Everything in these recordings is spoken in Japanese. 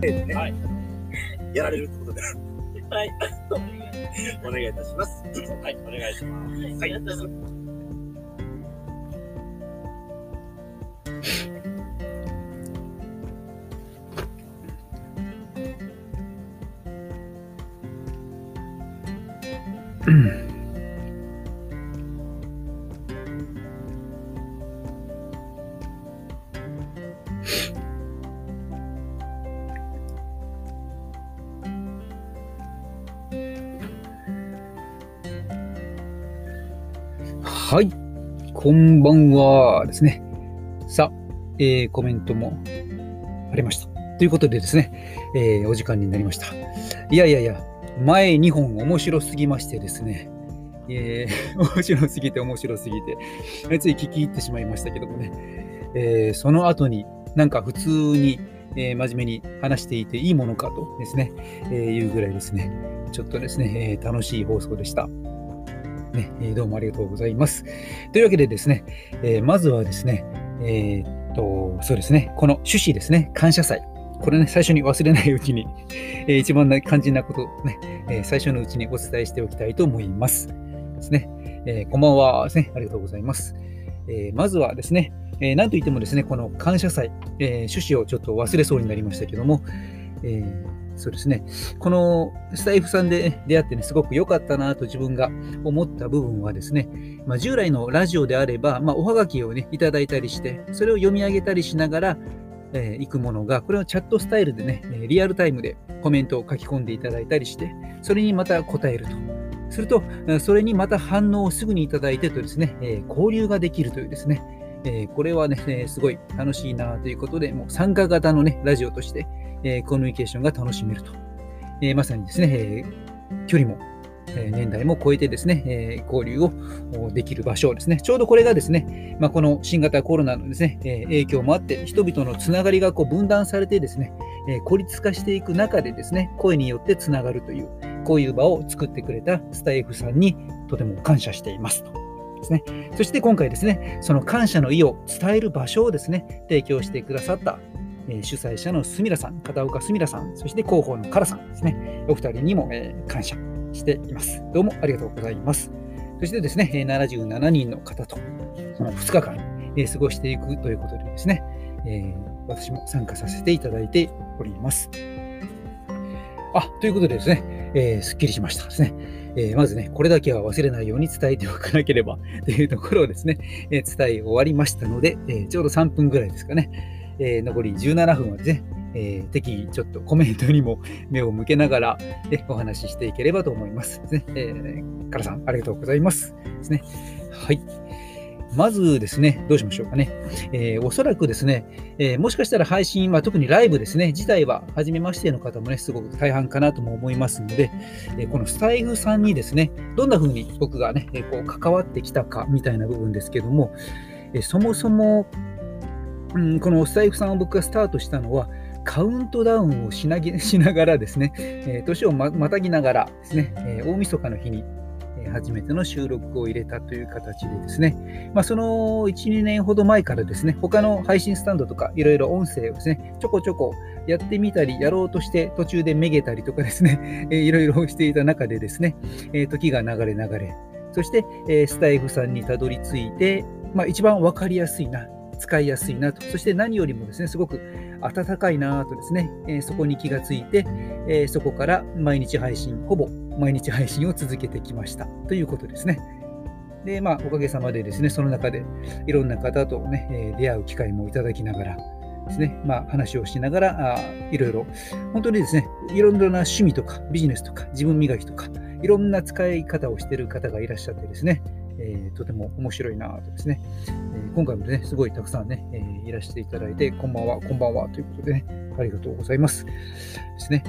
ね、はい。やられるってことで、はい。お願いいたします。はい、お願いします。はいありがとうございます。はい。こんばんはですね。さあ、えーコメントもありました。ということでですね、えーお時間になりました。いやいやいや、前2本面白すぎましてですね、えー 面白すぎて面白すぎて、つい聞き入ってしまいましたけどもね、えーその後になんか普通に、えー真面目に話していていいものかとですね、えいうぐらいですね、ちょっとですね、え楽しい放送でした。ね、どうもありがとうございます。というわけでですね、えーまずはですね、えーっと、そうですね、この趣旨ですね、感謝祭。これね、最初に忘れないうちに、えー一番肝心なことをね、え最初のうちにお伝えしておきたいと思います。ですね。えこんばんはですね。ありがとうございます。えまずはですね、えーなんといってもですね、この感謝祭、え趣旨をちょっと忘れそうになりましたけども、えーそうですね、このスタイフさんで出会ってね、すごく良かったなと自分が思った部分はですね、まあ、従来のラジオであれば、まあ、おはがきをね、いただいたりして、それを読み上げたりしながら、えー行くものが、これをチャットスタイルでね、リアルタイムでコメントを書き込んでいただいたりして、それにまた答えると。すると、それにまた反応をすぐにいただいてとですね、え交流ができるというですね、えこれはね、すごい楽しいなということで、もう参加型のね、ラジオとして、えーコミュニケーションが楽しめると。えーまさにですね、えー距離も、えー年代も超えてですね、えー交流をできる場所ですね。ちょうどこれがですね、まあ、この新型コロナのですね、えー影響もあって、人々のつながりがこう分断されてですね、えー孤立化していく中でですね、声によってつながるという、こういう場を作ってくれたスタイフさんにとても感謝していますと。ですね、そして今回ですね、その感謝の意を伝える場所をですね、提供してくださった、えー主催者のすみらさん、片岡すみらさん、そして広報のからさんですね、お二人にも、えー感謝しています。どうもありがとうございます。そしてですね、えー77人の方とその2日間、えー過ごしていくということでですね、えー私も参加させていただいております。あ、ということでですね、えーすっきりしましたですね。えーまずね、これだけは忘れないように伝えておかなければというところをですね、えー伝え終わりましたので、えーちょうど3分ぐらいですかね、えー残り17分はですね、えー適宜ちょっとコメントにも 目を向けながら、えお話ししていければと思います。ですねえー、カラさん、ありがとうございます。ですね。はい。まずですね、どうしましょうかね。えーおそらくですね、えーもしかしたら配信は特にライブですね、自体は初めましての方もね、すごく大半かなとも思いますので、えーこのスタイフさんにですね、どんな風に僕がね、えこう関わってきたかみたいな部分ですけども、えそもそも、うん、このスタイフさんを僕がスタートしたのは、カウントダウンをしな しながらですね、えー年をまたぎながらですね、えー大晦日の日に、えー初めての収録を入れたという形でですね、まあ、その1、2年ほど前からですね、他の配信スタンドとかいろいろ音声をですね、ちょこちょこやってみたり、やろうとして途中でめげたりとかですね、いろいろしていた中でですね、えー時が流れ流れ、そして、えスタイフさんにたどり着いて、まあ、一番わかりやすいな、使いやすいなと、そして何よりもですね、すごく温かいなとですね、えそこに気がついて、えそこから毎日配信、ほぼ毎日配信を続けてきましたということですね。で、まあ、おかげさまでですね、その中でいろんな方とね、え出会う機会もいただきながらですね、まあ、話をしながら、あいろいろ、本当にですね、いろんな趣味とかビジネスとか自分磨きとか、いろんな使い方をしている方がいらっしゃってですね、えーとても面白いなとですね、えー今回もね、すごいたくさんね、えーいらしていただいて、こんばんは、こんばんはということでね、ありがとうございます。ですね。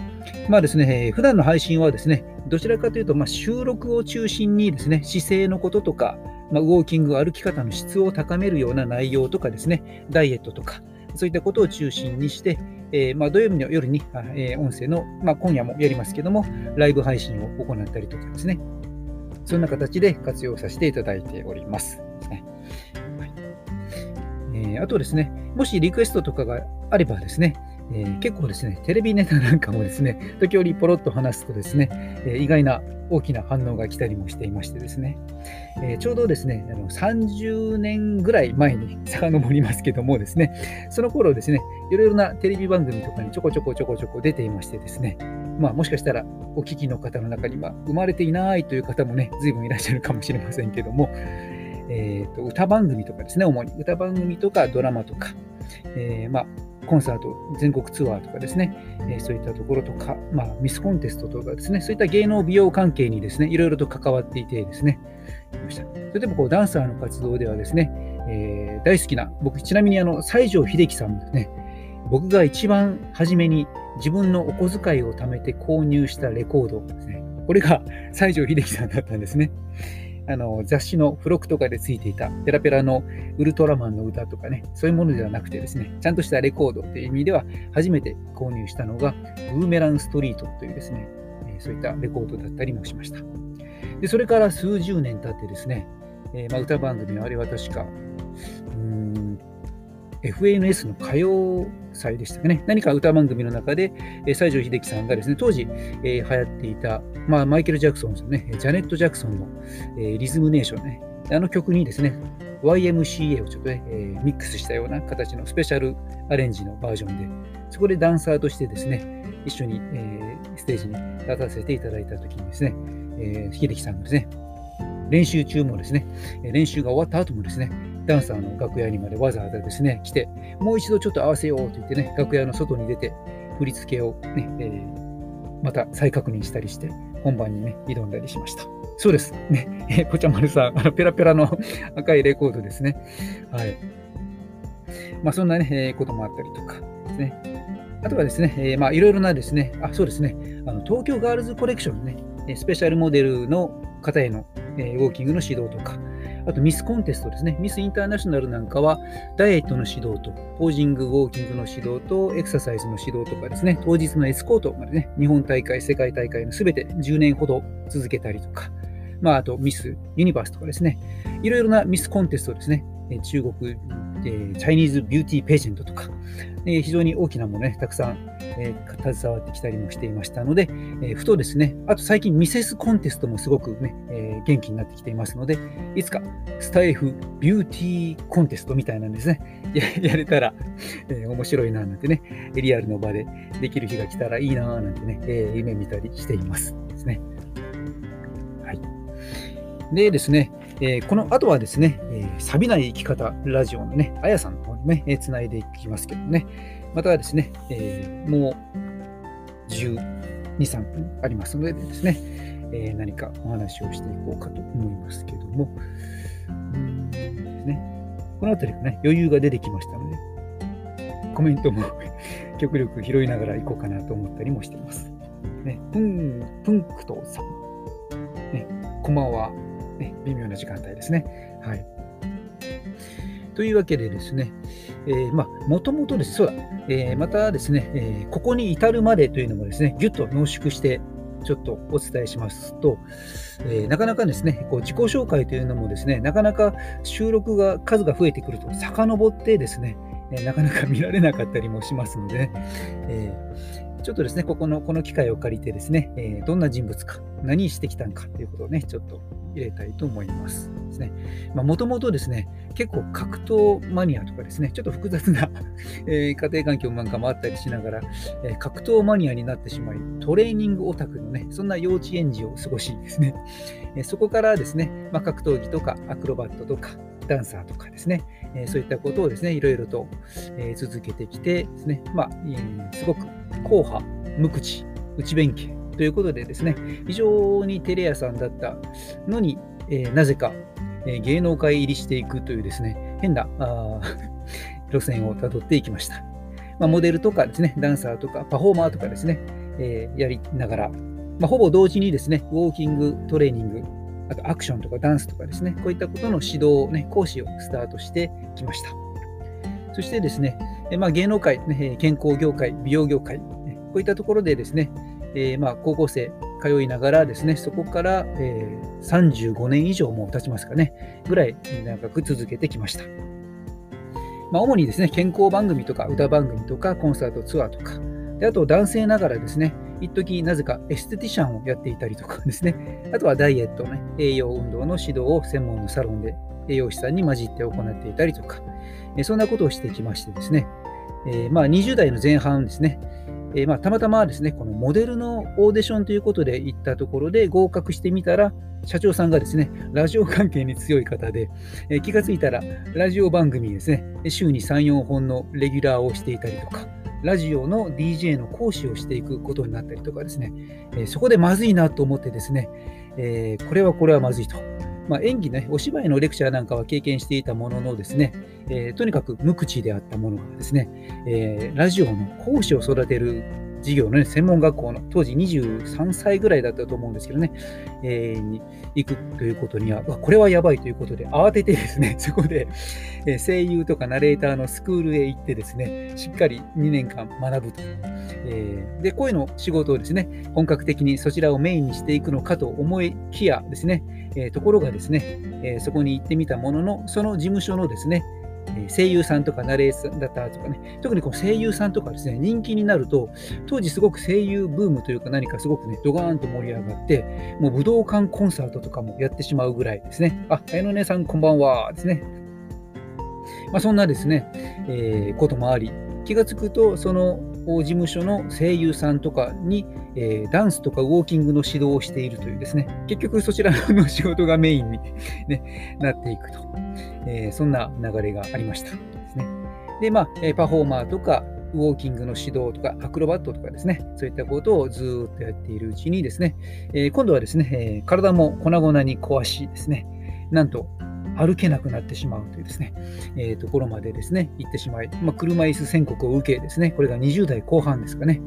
まあですね、えー普段の配信はですね、どちらかというと、まあ、収録を中心にですね、姿勢のこととか、まあ、ウォーキング、歩き方の質を高めるような内容とかですね、ダイエットとか、そういったことを中心にして、えーまあ、土曜日の夜に、えー音声の、まあ、今夜もやりますけども、ライブ配信を行ったりとかですね、そんな形で活用させていただいております。ねはいえーあとですね、もしリクエストとかがあればですね、えー結構ですね、テレビネタなんかもですね、時折ポロッと話すとですね、えー意外な大きな反応が来たりもしていましてですね、えーちょうどですね、あの30年ぐらい前に遡りますけどもですね、その頃ですね、いろいろなテレビ番組とかにちょこちょこちょこちょこ出ていましてですね、まあもしかしたらお聞きの方の中には生まれていないという方もね、随分いらっしゃるかもしれませんけども、えーと歌番組とかですね、主に。歌番組とかドラマとか、えーまあコンサート、全国ツアーとかですね、えそういったところとか、まあ、ミスコンテストとかですね、そういった芸能美容関係にですね、いろいろと関わっていてですね、いましたそれでもこうダンサーの活動ではですね、えー大好きな、僕、ちなみにあの西城秀樹さんですね、僕が一番初めに自分のお小遣いを貯めて購入したレコードですね、これが西城秀樹さんだったんですね。あの雑誌の付録とかでついていたペラペラのウルトラマンの歌とかね、そういうものではなくてですね、ちゃんとしたレコードという意味では初めて購入したのがブーメランストリートというですね、そういったレコードだったりもしました。で、それから数十年経ってですね、えーまあ、歌番組はあれは確か、FNS の歌謡祭でしたね。何か歌番組の中で、えー西城秀樹さんがですね、当時、えー流行っていた、まあ、マイケル・ジャクソンですよね、ジャネット・ジャクソンの、えーリズムネーションね、あの曲にですね、YMCA をちょっとね、えーミックスしたような形のスペシャルアレンジのバージョンで、そこでダンサーとしてですね、一緒に、えーステージに立たせていただいたときにですね、えー秀樹さんがですね、練習中もですね、練習が終わった後もですね、ダンサーの楽屋にまでわざわざですね、来て、もう一度ちょっと合わせようと言ってね、楽屋の外に出て、振り付けをね、えーまた再確認したりして、本番にね、挑んだりしました。そうです。ね、えーぽちゃまるさん、あのペラペラの 赤いレコードですね。はい。まあ、そんなね、えーこともあったりとかですね。あとはですね、えーまあ、いろいろなですね、あ、そうですね、あの東京ガールズコレクションのね、スペシャルモデルの方への、えウォーキングの指導とか、あとミスコンテストですね、ミスインターナショナルなんかは、ダイエットの指導と、ポージング、ウォーキングの指導と、エクササイズの指導とかですね、当日のエスコートまでね、日本大会、世界大会のすべて10年ほど続けたりとか、まあ、あとミスユニバースとかですね、いろいろなミスコンテストですね、中国、えーチャイニーズビューティーページェントとか、えー非常に大きなものね、たくさん、えー携わってきたりもしていましたので、えーふとですね、あと最近ミセスコンテストもすごくね、えー元気になってきていますので、いつかスタエフビューティーコンテストみたいなんですね、ややれたら、えー面白いななんてね、リアルの場でできる日が来たらいいななんてね、えー夢見たりしています。ですね。はい。でですね、えーこの後はですね、えー錆びない生き方ラジオのね、あやさんの方にね、えーつないでいきますけどね、またですね、えーもう12、3分ありますのでですね、え何かお話をしていこうかと思いますけども、うんですね、この辺りがね、余裕が出てきましたので、コメントも 極力拾いながらいこうかなと思ったりもしています。ね、プン、プンクトさん。ね、こんばんは。ね、微妙な時間帯ですね。はい。というわけでですね、えまあ、もともとです、そうだ、えーまたですね、えーここに至るまでというのもですね、ぎゅっと濃縮して、ちょっとお伝えしますと、えーなかなかですね、こう自己紹介というのもですね、なかなか収録が数が増えてくると、遡ってですね、えなかなか見られなかったりもしますのでね、えーちょっとですね、ここのこの機会を借りてですね、えどんな人物か、何してきたんかということをね、ちょっと入れたいと思います。ですね。もともとですね、結構格闘マニアとかですね、ちょっと複雑な、え家庭環境なんかもあったりしながら、え格闘マニアになってしまい、トレーニングオタクのね、そんな幼稚園児を過ごしですね、えそこからですね、まあ、格闘技とかアクロバットとかダンサーとかですね、えそういったことをですね、いろいろと、え続けてきてですね、まあ、すごく硬派、無口、内弁慶ということでですね、非常にテレ屋さんだったのに、えーなぜか、えー芸能界入りしていくというですね、変な 路線をたどっていきました。まあ、モデルとかですね、ダンサーとかパフォーマーとかですね、えーやりながら、まあ、ほぼ同時にですね、ウォーキング、トレーニング、あとアクションとかダンスとかですね、こういったことの指導を、ね、講師をスタートしてきました。そしてですね、まあ、芸能界、ね、健康業界、美容業界、こういったところでですね、えーまあ、高校生通いながらですね、そこから、えー35年以上もう経ちますかね、ぐらい長く続けてきました。まあ、主にですね、健康番組とか歌番組とかコンサートツアーとか、であと男性ながらですね、一時なぜかエステティシャンをやっていたりとかですね、あとはダイエット、ね、栄養運動の指導を専門のサロンで栄養士さんに混じって行っていたりとか、えそんなことをしてきましてですね、えー、まあ20代の前半ですね、えー、まあたまたまですね、このモデルのオーディションということで行ったところで合格してみたら、社長さんがですね、ラジオ関係に強い方で、えー、気がついたらラジオ番組ですね、週に3、4本のレギュラーをしていたりとか、ラジオの DJ の講師をしていくことになったりとかですね、えー、そこでまずいなと思ってですね、え、これはこれはまずいと。まあ、演技ね、お芝居のレクチャーなんかは経験していたもののですね、えー、とにかく無口であったものがですね、えラジオの講師を育てる事業の、ね、専門学校の当時23歳ぐらいだったと思うんですけどね、えー、に行くということには、これはやばいということで、慌ててですね、そこで、えー、声優とかナレーターのスクールへ行ってですね、しっかり2年間学ぶと。えー、で、声の仕事をですね、本格的にそちらをメインにしていくのかと思いきやですね、えー、ところがですね、えー、そこに行ってみたものの、その事務所のですね、声優さんとかナレーターとかね、特にこう声優さんとかですね、人気になると、当時すごく声優ブームというか何かすごくね、ドガーンと盛り上がって、もう武道館コンサートとかもやってしまうぐらいですね。あ、綾野姉さんこんばんはですね。まあ、そんなですね、えー、こともあり、気がつくと、その事務所の声優さんとかに、えー、ダンスとかウォーキングの指導をしているというですね、結局そちらの仕事がメインにね、なっていくと、えー、そんな流れがありましたですね。で、まあ、パフォーマーとか、ウォーキングの指導とか、アクロバットとかですね、そういったことをずっとやっているうちにですね、えー、今度はですね、えー、体も粉々に壊しですね、なんと歩けなくなってしまうというですね、えー、ところまでですね、行ってしまい、まあ、車椅子宣告を受けですね、これが20代後半ですかね、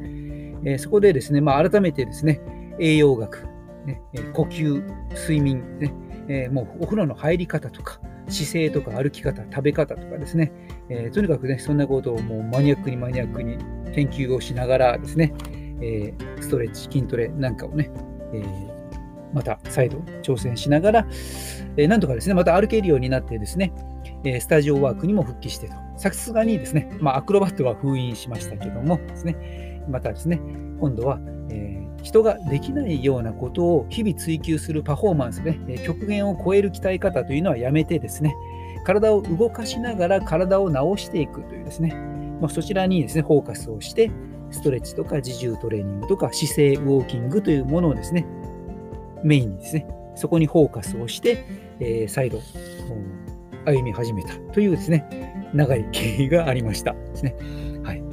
えー、そこでですね、まあ、改めてですね、栄養学、ね、呼吸、睡眠、ねえー、もうお風呂の入り方とか、姿勢とか歩き方、食べ方とかですね、えー、とにかくね、そんなことをもうマニアックにマニアックに研究をしながらですね、えー、ストレッチ、筋トレなんかをね、えー、また再度挑戦しながら、えー、なんとかですね、また歩けるようになってですね、え、スタジオワークにも復帰してと。さすがにですね、まあ、アクロバットは封印しましたけどもですね、またですね、今度は、え、人ができないようなことを日々追求するパフォーマンスね、極限を超える鍛え方というのはやめてですね、体を動かしながら体を治していくというですね、まあ、そちらにですね、フォーカスをして、ストレッチとか自重トレーニングとか姿勢ウォーキングというものをですね、メインにですね、そこにフォーカスをして、えー、再度歩み始めたというですね、長い経緯がありましたですね。はい。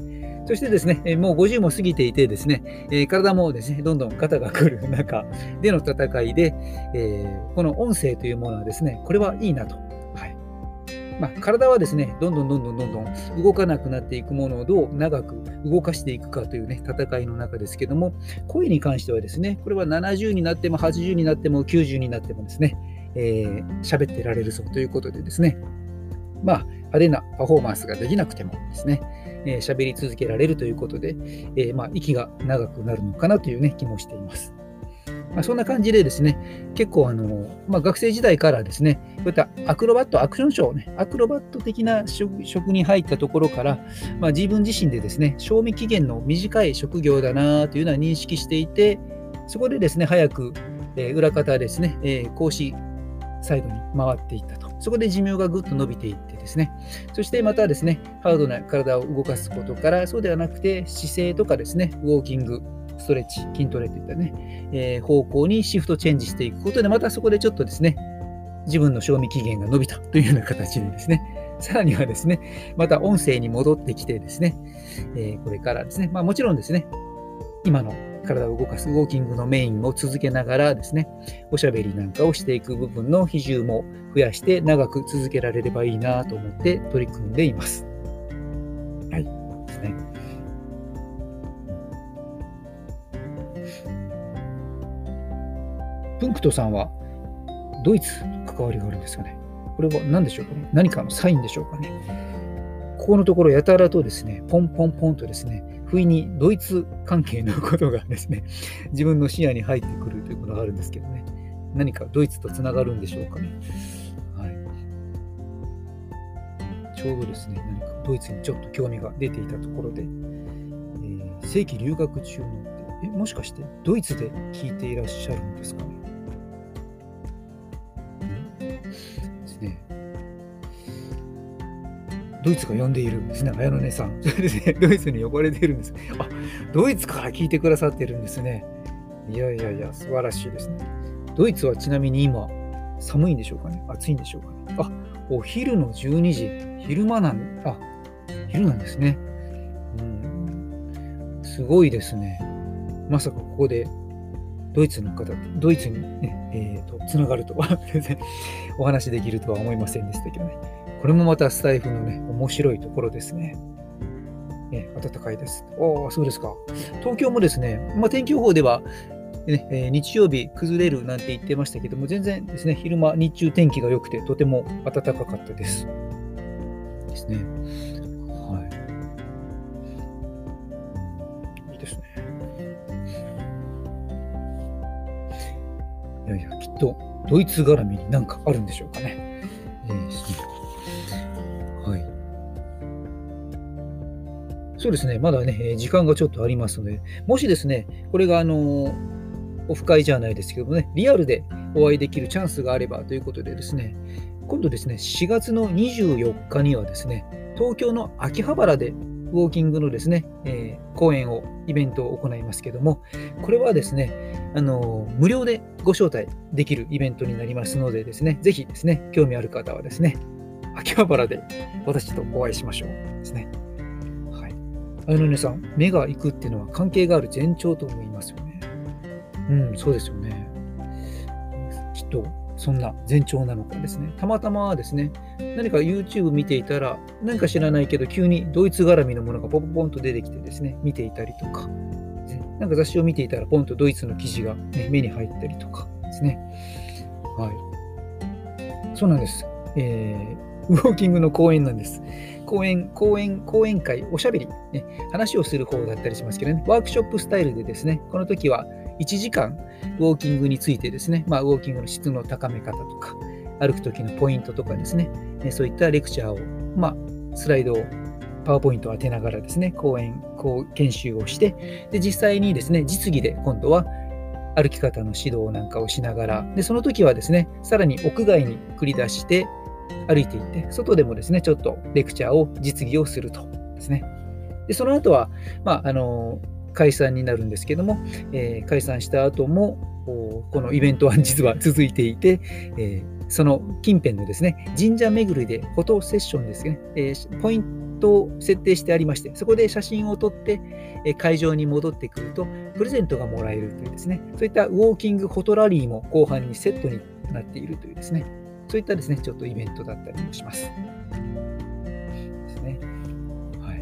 そしてですね、もう50も過ぎていてですね、えー、体もですね、どんどん肩がくる中での戦いで、えー、この音声というものはですね、これはいいなと。まあ、体はですね、どんどんどんどんどんどん動かなくなっていくものをどう長く動かしていくかというね、戦いの中ですけども、声に関してはですね、これは70になっても80になっても90になってもですね、えー、喋ってられるぞということでですね、まあ、派手なパフォーマンスができなくてもですね、えー、喋り続けられるということで、えー、まあ、息が長くなるのかなというね、気もしています。まあ、そんな感じでですね、結構あの、まあ、学生時代からですね、こういったアクロバット、アクションショーね、アクロバット的な職に入ったところから、まあ、自分自身でですね、賞味期限の短い職業だなというのは認識していて、そこでですね、早く、えー、裏方ですね、えー、講師サイドに回っていったと。そこで寿命がぐっと伸びていってですね、そしてまたですね、ハードな体を動かすことから、そうではなくて姿勢とかですね、ウォーキング、ストレッチ、筋トレといったね、えー、方向にシフトチェンジしていくことで、またそこでちょっとですね、自分の賞味期限が伸びたというような形でですね、さらにはですね、また音声に戻ってきてですね、えー、これからですね、まあもちろんですね、今の体を動かすウォーキングのメインを続けながらですね、おしゃべりなんかをしていく部分の比重も増やして長く続けられればいいなと思って取り組んでいます。プンクトさんはドイツと関わりがあるんですかね。これは何でしょうかね。何かのサインでしょうかね。ここのところやたらとですね、ポンポンポンとですね、不意にドイツ関係のことがですね、自分の視野に入ってくるということがあるんですけどね。何かドイツとつながるんでしょうかね。はい、ちょうどですね、何かドイツにちょっと興味が出ていたところで、えー、正規留学中の、え、もしかしてドイツで聞いていらっしゃるんですかねドイツが呼んでいるんですね、綾野姉さん。そうでね、ドイツに呼ばれているんです。あ、ドイツから聞いてくださってるんですね。いやいやいや、素晴らしいですね。ドイツはちなみに今、寒いんでしょうかね暑いんでしょうかねあ、お昼の12時、昼間なん、あ、昼なんですね。うん、すごいですね。まさかここでドイツの方、ドイツにね、えーと、つながるとは 全然お話できるとは思いませんでしたけどね。これもまたスタイフのね、面白いところですね。ね、暖かいです。おお、そうですか。東京もですね、まあ、天気予報では、ねえー、日曜日崩れるなんて言ってましたけども、全然ですね、昼間、日中天気が良くて、とても暖かかったです。ですね。はい。いいですね。いやいや、きっとドイツ絡みになんかあるんでしょうかね。えーそうですね、まだね、時間がちょっとありますので、もしですね、これがあの、オフ会じゃないですけどもね、リアルでお会いできるチャンスがあればということでですね、今度ですね、4月の24日にはですね、東京の秋葉原でウォーキングのですね、えー、講演を、イベントを行いますけども、これはですね、あの無料でご招待できるイベントになりますのでですね、ぜひですね、興味ある方はですね、秋葉原で私とお会いしましょうですね。あのねさん、目が行くっていうのは関係がある前兆と思いますよね。うん、そうですよね。きっと、そんな前兆なのかですね。たまたまですね、何か YouTube 見ていたら、何か知らないけど、急にドイツ絡みのものがポンポンと出てきてですね、見ていたりとか、なんか雑誌を見ていたら、ポンとドイツの記事が、ね、目に入ったりとかですね。はい。そうなんです。えー、ウォーキングの講演なんです。講演、講演、講演会、おしゃべり、ね、話をする方だったりしますけどね、ワークショップスタイルでですね、この時は1時間ウォーキングについてですね、まあ、ウォーキングの質の高め方とか、歩く時のポイントとかですね、そういったレクチャーを、まあ、スライドをパワーポイントを当てながらですね、講演、講研修をして、で、実際にですね、実技で今度は歩き方の指導なんかをしながら、で、その時はですね、さらに屋外に繰り出して、歩いていって、外でもですね、ちょっとレクチャーを実技をするとですね。で、その後は、まあ、あの、解散になるんですけども、えー、解散した後も、このイベントは実は続いていて、えー、その近辺のですね、神社巡りでフォトセッションですね、えー、ポイントを設定してありまして、そこで写真を撮って、え会場に戻ってくると、プレゼントがもらえるというですね、そういったウォーキングフォトラリーも後半にセットになっているというですね、そういったですね、ちょっとイベントだったりもします。ですね。は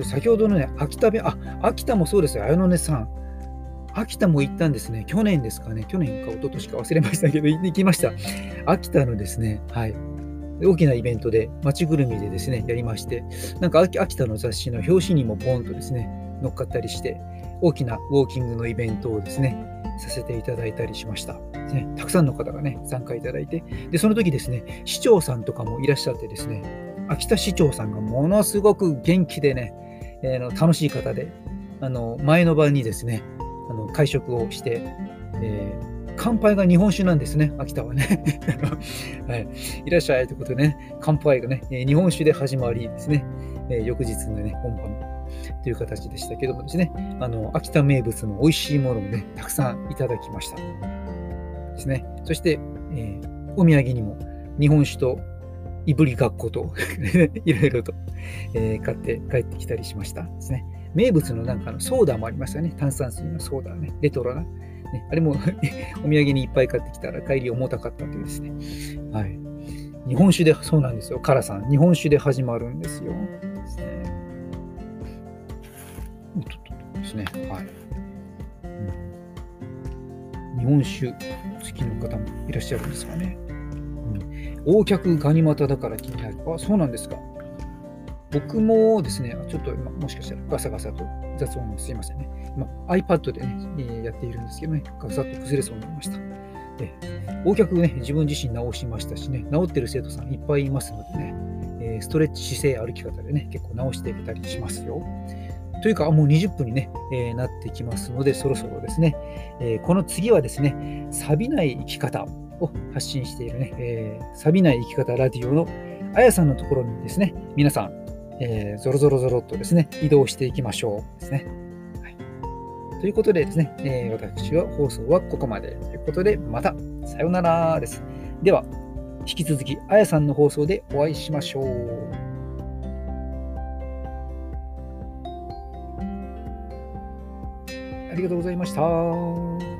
い。先ほどのね、秋田弁、あ、秋田もそうですよ、綾野根さん。秋田も行ったんですね。去年ですかね。去年か一昨年か忘れましたけど、行きました。秋田のですね、はい。大きなイベントで、街ぐるみでですね、やりまして、なんか秋田の雑誌の表紙にもボンとですね、乗っかったりして、大きなウォーキングのイベントをですね、させていただいたりしました。ね、たくさんの方がね、参加いただいて、で、その時ですね、市長さんとかもいらっしゃってですね、秋田市長さんがものすごく元気でね、えー、の楽しい方で、あの前の晩にですね、あの会食をして、えー、乾杯が日本酒なんですね、秋田はね。はい、いらっしゃいということでね、乾杯がね、日本酒で始まりですね、え、翌日のね、本番という形でしたけどもですね、あの秋田名物の美味しいものをね、たくさんいただきました。ですね。そして、えー、お土産にも日本酒といぶりがっこと いろいろと、えー、買って帰ってきたりしましたですね。名物のなんかのソーダもありましたね。炭酸水のソーダね。レトロな。ね、あれも お土産にいっぱい買ってきたら帰り重たかったというですね。はい。日本酒で、そうなんですよ。カラさん。日本酒で始まるんですよ。ですね。ですね。はい。日本酒好きの方もいらっしゃるんですかね。うん、横脚ガニ股だから気になる。あ、そうなんですか。僕もですね、ちょっと今もしかしたらガサガサと雑音すいませんね。今 iPad でね、やっているんですけどね、ガサッと崩れそうになりました。え大脚ね、自分自身直しましたしね、治ってる生徒さんいっぱいいますのでね、ストレッチ姿勢歩き方でね、結構直してみたりしますよ。というか、もう20分に、ねえなってきますので、そろそろですね、えこの次はですね、錆びない生き方を発信しているね、えー錆びない生き方ラディオのあやさんのところにですね、皆さん、えーゾロゾロゾロっとですね、移動していきましょうですね。はい、ということでですね、えー私は放送はここまでということで、またさようならです。では、引き続きあやさんの放送でお会いしましょう。ありがとうございました。